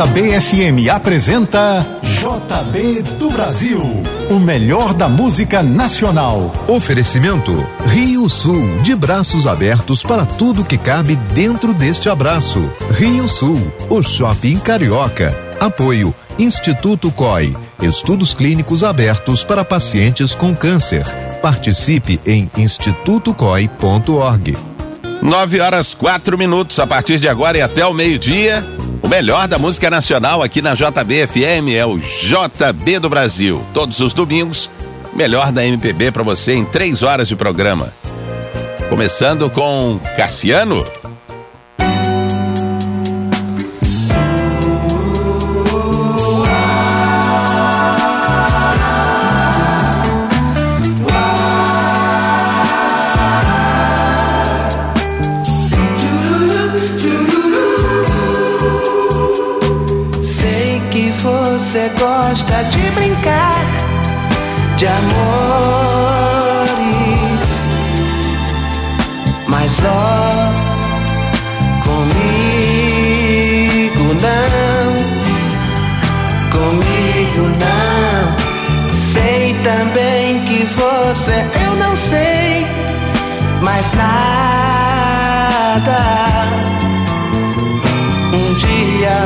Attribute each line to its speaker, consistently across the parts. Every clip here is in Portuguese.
Speaker 1: JBFM apresenta JB do Brasil, o melhor da música nacional.
Speaker 2: Oferecimento Rio Sul, de braços abertos para tudo que cabe dentro deste abraço. Rio Sul, o shopping carioca. Apoio Instituto COI, estudos clínicos abertos para pacientes com câncer. Participe em institutocoi.org.
Speaker 3: Nove horas quatro minutos a partir de agora e até o meio-dia. O melhor da música nacional aqui na JBFM é o JB do Brasil. Todos os domingos, melhor da MPB para você em três horas de programa. Começando com Cassiano.
Speaker 4: Gosta de brincar de amores, mas ó, comigo não, comigo não. Sei também que você eu não sei mais nada. Um dia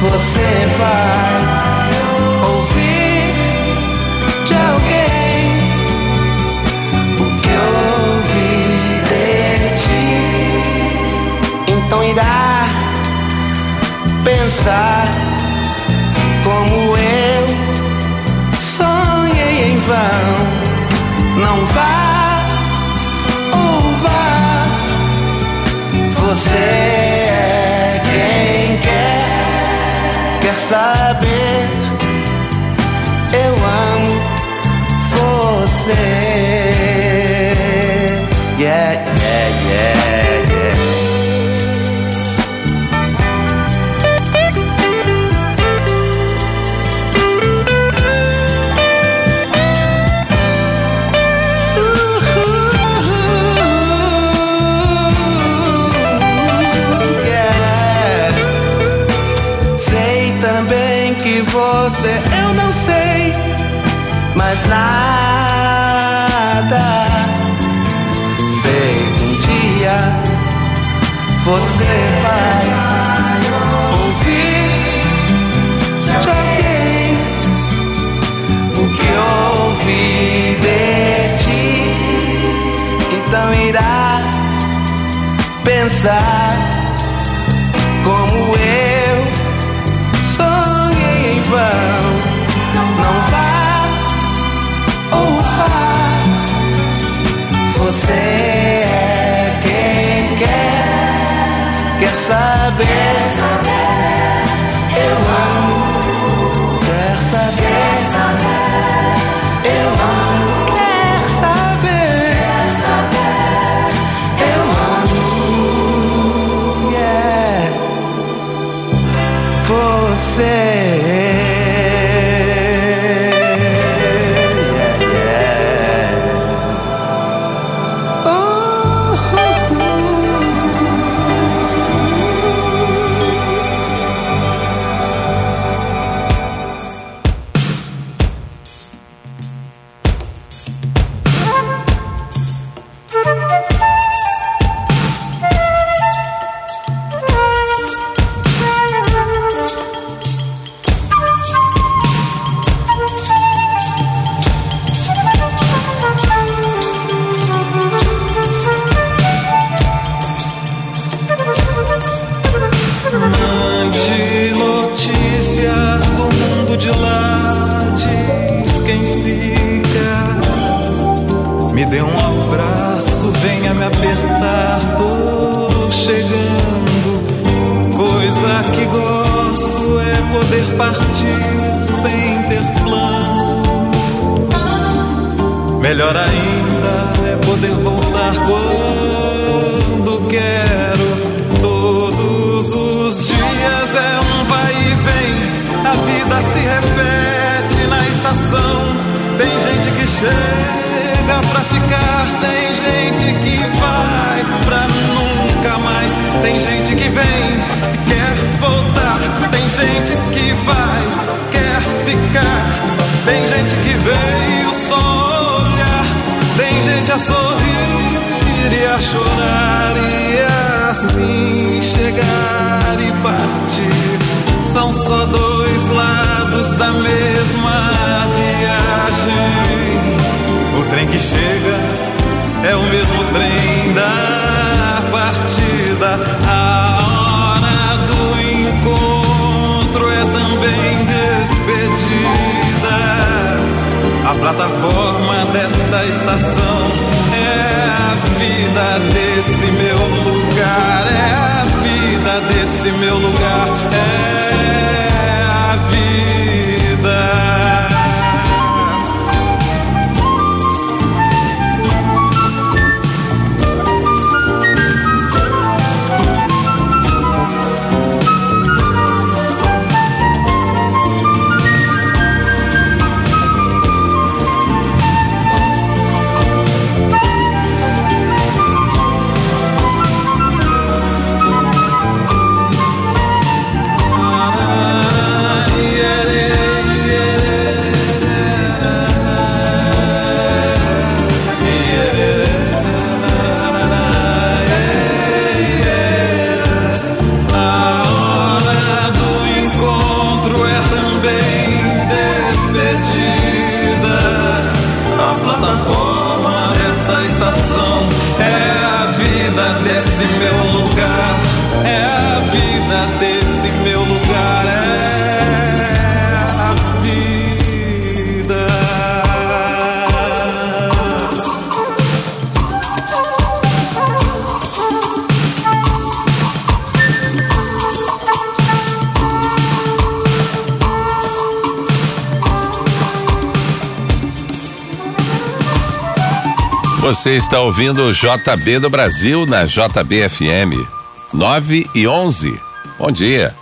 Speaker 4: você vai pensar como eu sonhei em vão. Não vá ou vá. Você é quem quer, quer saber. Eu amo você. Você eu não sei mais nada. Sei um dia você vai ouvir de alguém o que ouvi de ti. Então irá pensar como eu ou. Você é quem quer, quer saber.
Speaker 5: Quem fica. Me dê um abraço, venha me apertar, tô chegando. Coisa que gosto é poder partir sem ter plano. Melhor ainda é poder voltar quando quero. chega pra ficar. Tem gente que vai pra nunca mais. Tem gente que vem e quer voltar. Tem gente que vai, quer ficar. Tem gente que veio só olhar. Tem gente a sorrir e a chorar. E assim chegar e partir. São só dois lados da mesma viagem. Que chega é o mesmo trem da partida. A hora do encontro é também despedida. A plataforma desta estação é a vida desse meu lugar. É a vida desse meu lugar. É
Speaker 3: Você está ouvindo o JB do Brasil na JBFM 9 e 11. Bom dia.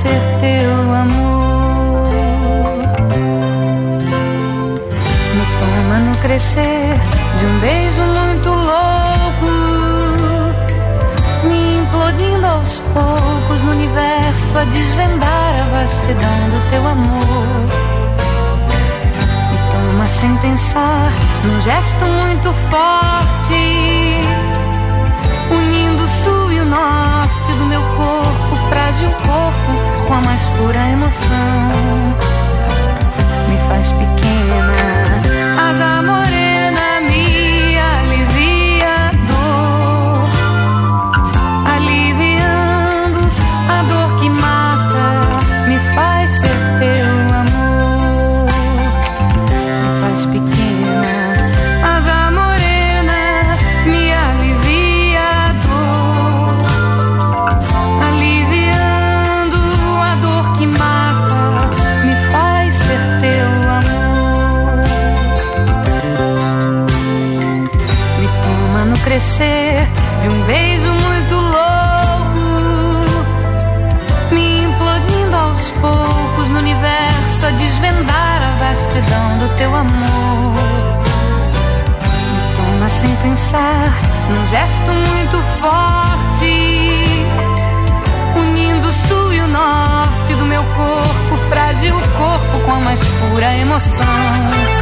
Speaker 6: Ser teu amor. Me toma no crescer de um beijo muito louco, me implodindo aos poucos no universo a desvendar a vastidão do teu amor. Me toma sem pensar, num gesto muito forte unindo o sul e o norte do meu corpo, frágil corpo, com a mais pura emoção. Me faz pequena, asa morena, vastidão do teu amor. Me toma sem pensar, num gesto muito forte, unindo o sul e o norte do meu corpo, frágil corpo com a mais pura emoção.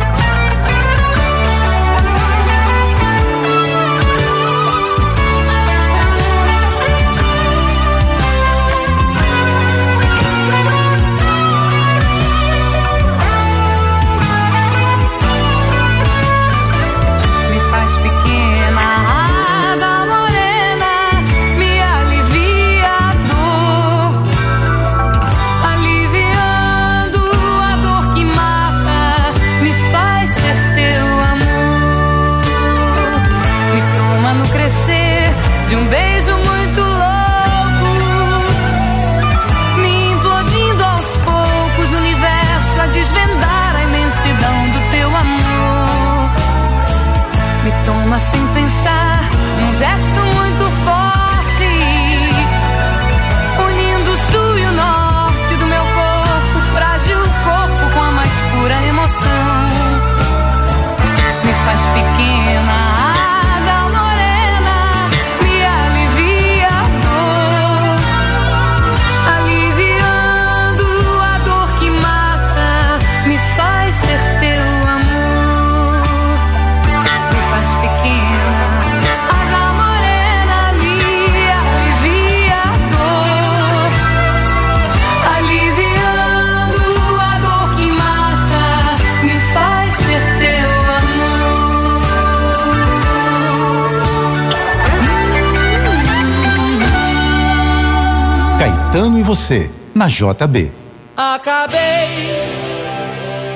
Speaker 1: Você, na JB.
Speaker 7: Acabei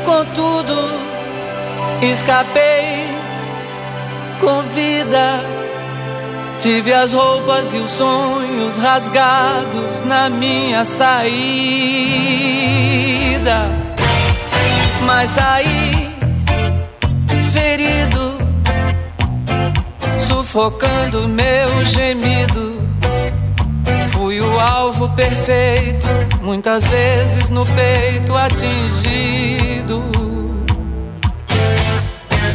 Speaker 7: com tudo, escapei com vida. Tive as roupas e os sonhos rasgados na minha saída. Mas saí ferido, sufocando meu gemido. Fui o alvo perfeito, muitas vezes no peito atingido.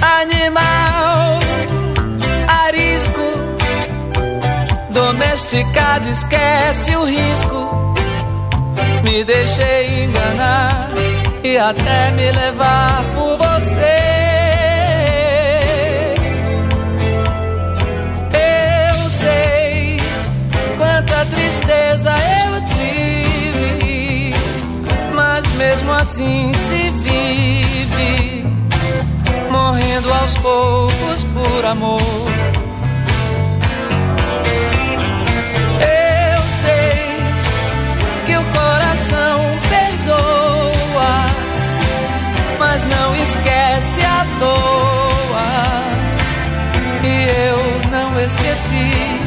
Speaker 7: Animal arisco, domesticado, esquece o risco. Me deixei enganar e até me levar por você. Mesmo assim se vive, morrendo aos poucos por amor. Eu sei que o coração perdoa, mas não esquece à toa. E eu não esqueci.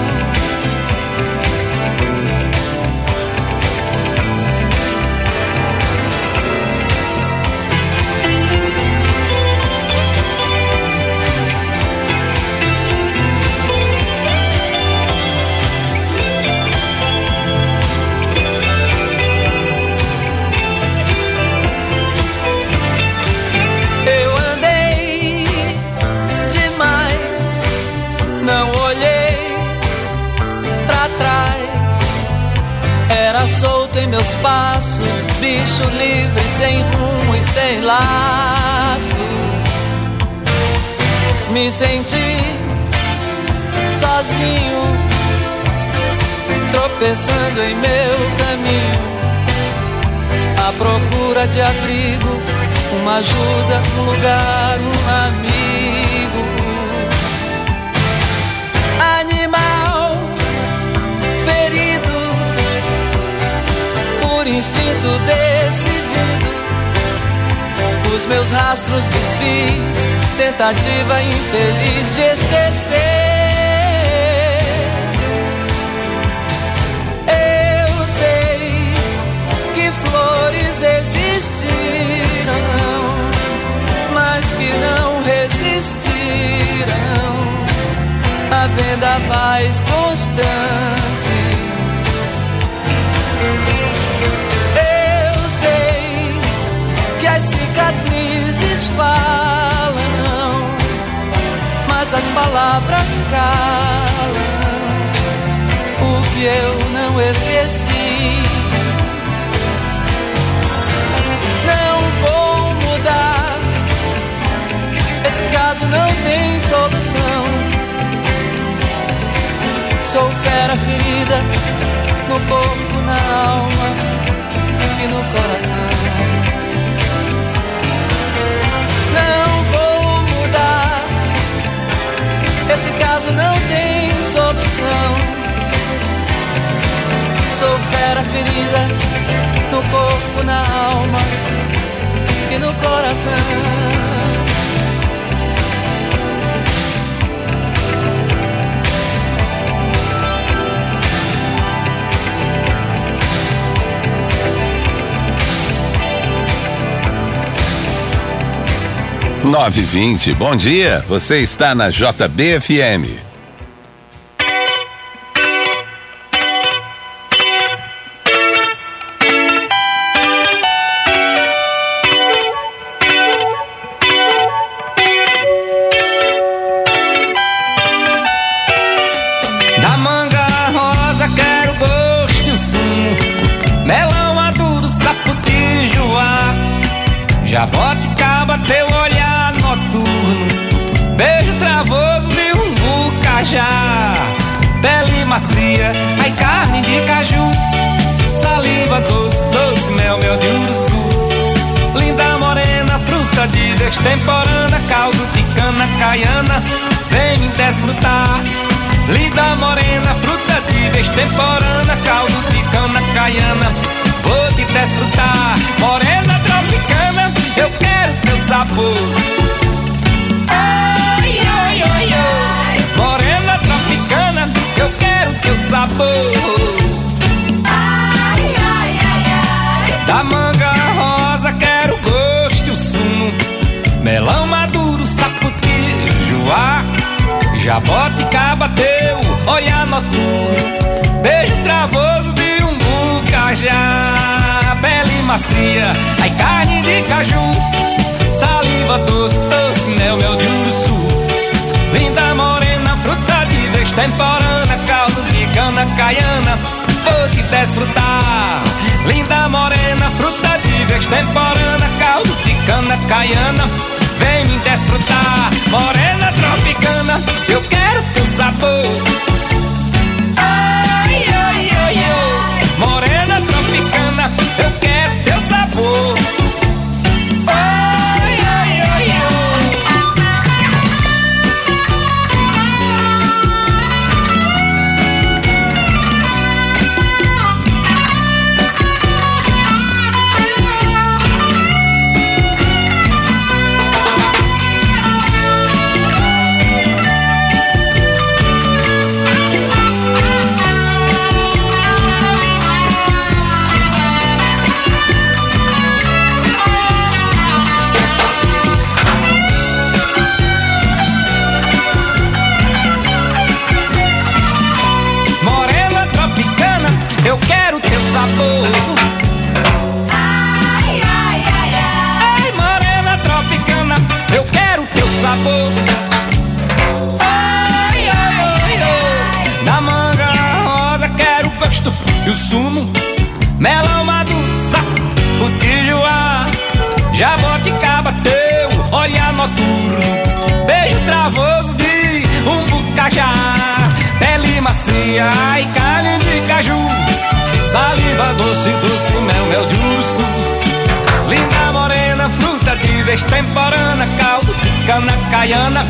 Speaker 7: Me senti sozinho, tropeçando em meu caminho à procura de abrigo, uma ajuda, um lugar, um amigo. Animal ferido por instinto decidido, os meus rastros desfiz, tentativa infeliz de esquecer. Eu sei que flores existiram, mas que não resistiram a vendavais constantes. Eu falam, mas as palavras calam o que eu não esqueci. Não vou mudar. Esse caso não tem solução. Sou fera ferida no corpo, na alma e no coração. Caso não tem solução. Sou fera ferida no corpo, na alma e no coração.
Speaker 3: Nove e vinte, bom dia. Você está na JBFM.
Speaker 8: Temporana. Caldo de cana caiana, vem me desfrutar. Linda morena, fruta de vez temporana. Caldo de cana caiana, vou te desfrutar. Morena tropicana, eu quero teu sabor. Ai, ai, ai, ai. Morena tropicana, eu quero teu sabor. Pele macia, ai carne de caju. Saliva doce, doce, mel, mel de uruçu. Linda morena, fruta de vez temporana. Caldo de cana caiana, vou te desfrutar. Linda morena, fruta de vez temporana. Caldo de cana caiana, vem me desfrutar. Morena tropicana, eu quero teu sabor. Teu Macia e carne de caju. Saliva doce, doce, mel, mel de urso. Linda morena, fruta de vez temporana, caldo de cana caiana,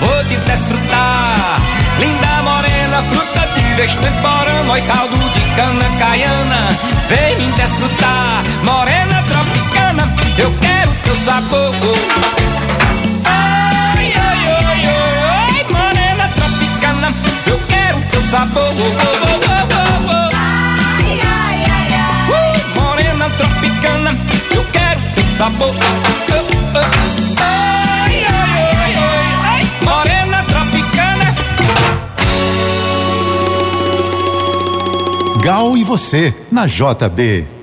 Speaker 8: vou te desfrutar. Linda morena, fruta de vez temporana, oi caldo de cana caiana, vem me desfrutar. Morena tropicana, eu quero teu sabor. Sabor. Oh, oh, oh, oh, oh.
Speaker 6: Ai, ai, ai, ai.
Speaker 8: Uh, morena tropicana, eu quero sabor. Uh, uh. Ai, morena tropicana.
Speaker 1: Gal e você, na JB.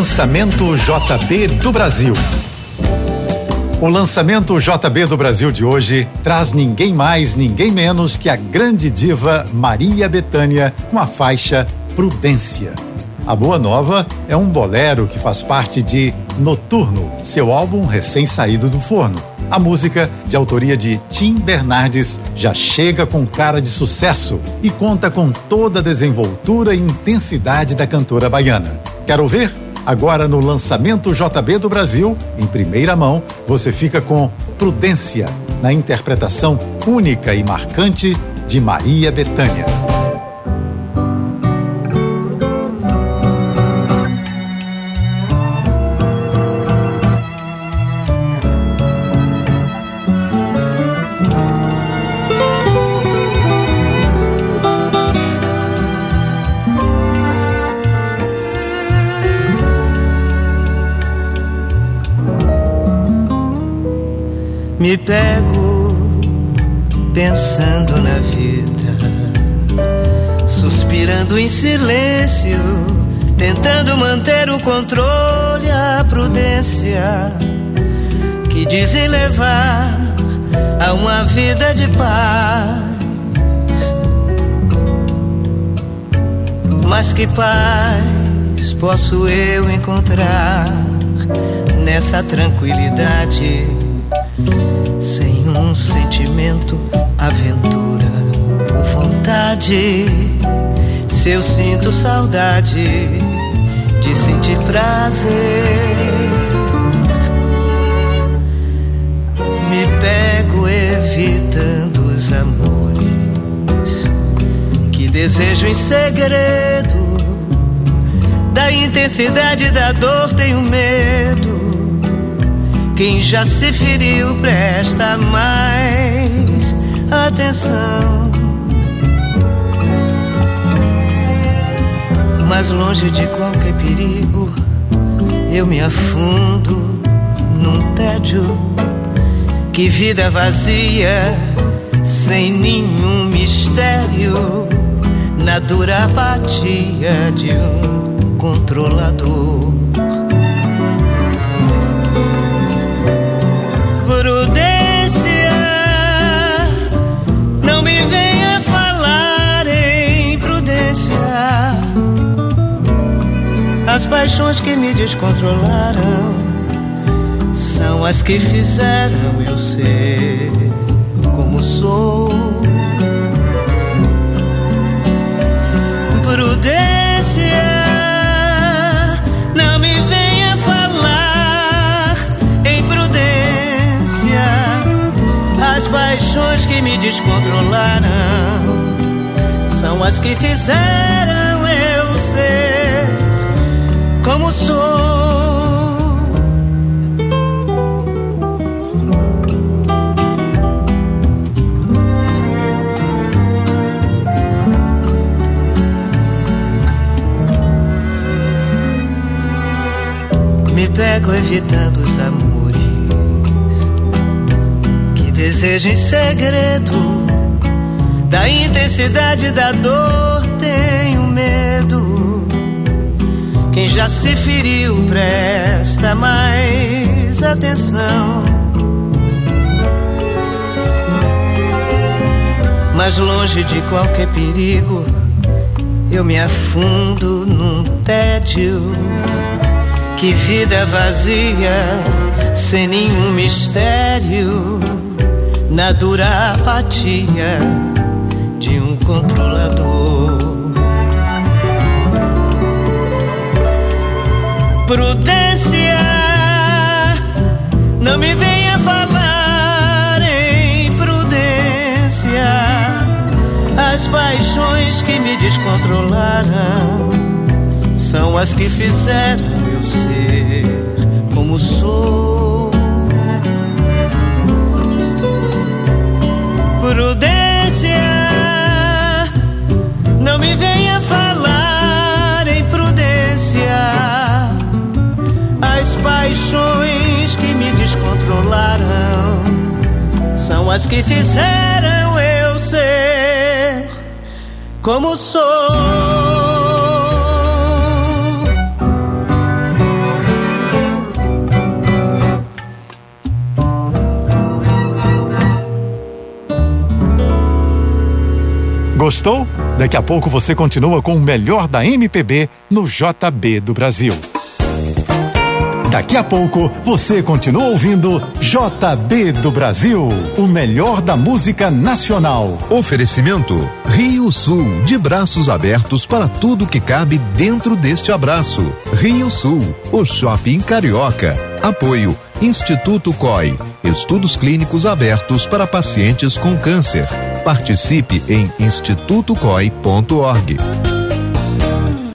Speaker 1: Lançamento JB do Brasil. O lançamento JB do Brasil de hoje traz ninguém mais, ninguém menos que a grande diva Maria Bethânia com a faixa Prudência. A Boa Nova é um bolero que faz parte de Noturno, seu álbum recém-saído do forno. A música, de autoria de Tim Bernardes, já chega com cara de sucesso e conta com toda a desenvoltura e intensidade da cantora baiana. Quer ouvir? Agora no lançamento JB do Brasil, em primeira mão, você fica com Prudência, na interpretação única e marcante de Maria Bethânia.
Speaker 9: Me pego pensando na vida, suspirando em silêncio, tentando manter o controle, a prudência que dizem levar a uma vida de paz. Mas que paz posso eu encontrar nessa tranquilidade? Sem um sentimento, aventura ou vontade. Se eu sinto saudade de sentir prazer, me pego evitando os amores que desejo em segredo. Da intensidade da dor tenho medo quem já se feriu, presta mais atenção. Mas longe de qualquer perigo, eu me afundo num tédio. Que vida vazia, sem nenhum mistério, na dura apatia de um controlador. As paixões que me descontrolaram são as que fizeram eu ser como sou. Prudência. Não me venha falar em prudência as paixões que me descontrolaram são as que fizeram eu ser como sou. Me pego evitando os amores que desejo em segredo. Da intensidade da dor Quem já se feriu presta mais atenção. Mas longe de qualquer perigo, eu me afundo num tédio. Que vida vazia, sem nenhum mistério, na dura apatia de um controlador. Prudência, não me venha falar em prudência. As paixões que me descontrolaram são as que fizeram eu ser como sou. Prudência, não me venha falar paixões que me descontrolaram são as que fizeram eu ser como sou.
Speaker 1: Gostou? Daqui a pouco você continua com o melhor da MPB no JB do Brasil. Daqui a pouco você continua ouvindo JB do Brasil, o melhor da música nacional.
Speaker 2: Oferecimento Rio Sul, de braços abertos para tudo que cabe dentro deste abraço. Rio Sul, o shopping carioca. Apoio Instituto COI, estudos clínicos abertos para pacientes com câncer. Participe em institutocoi.org.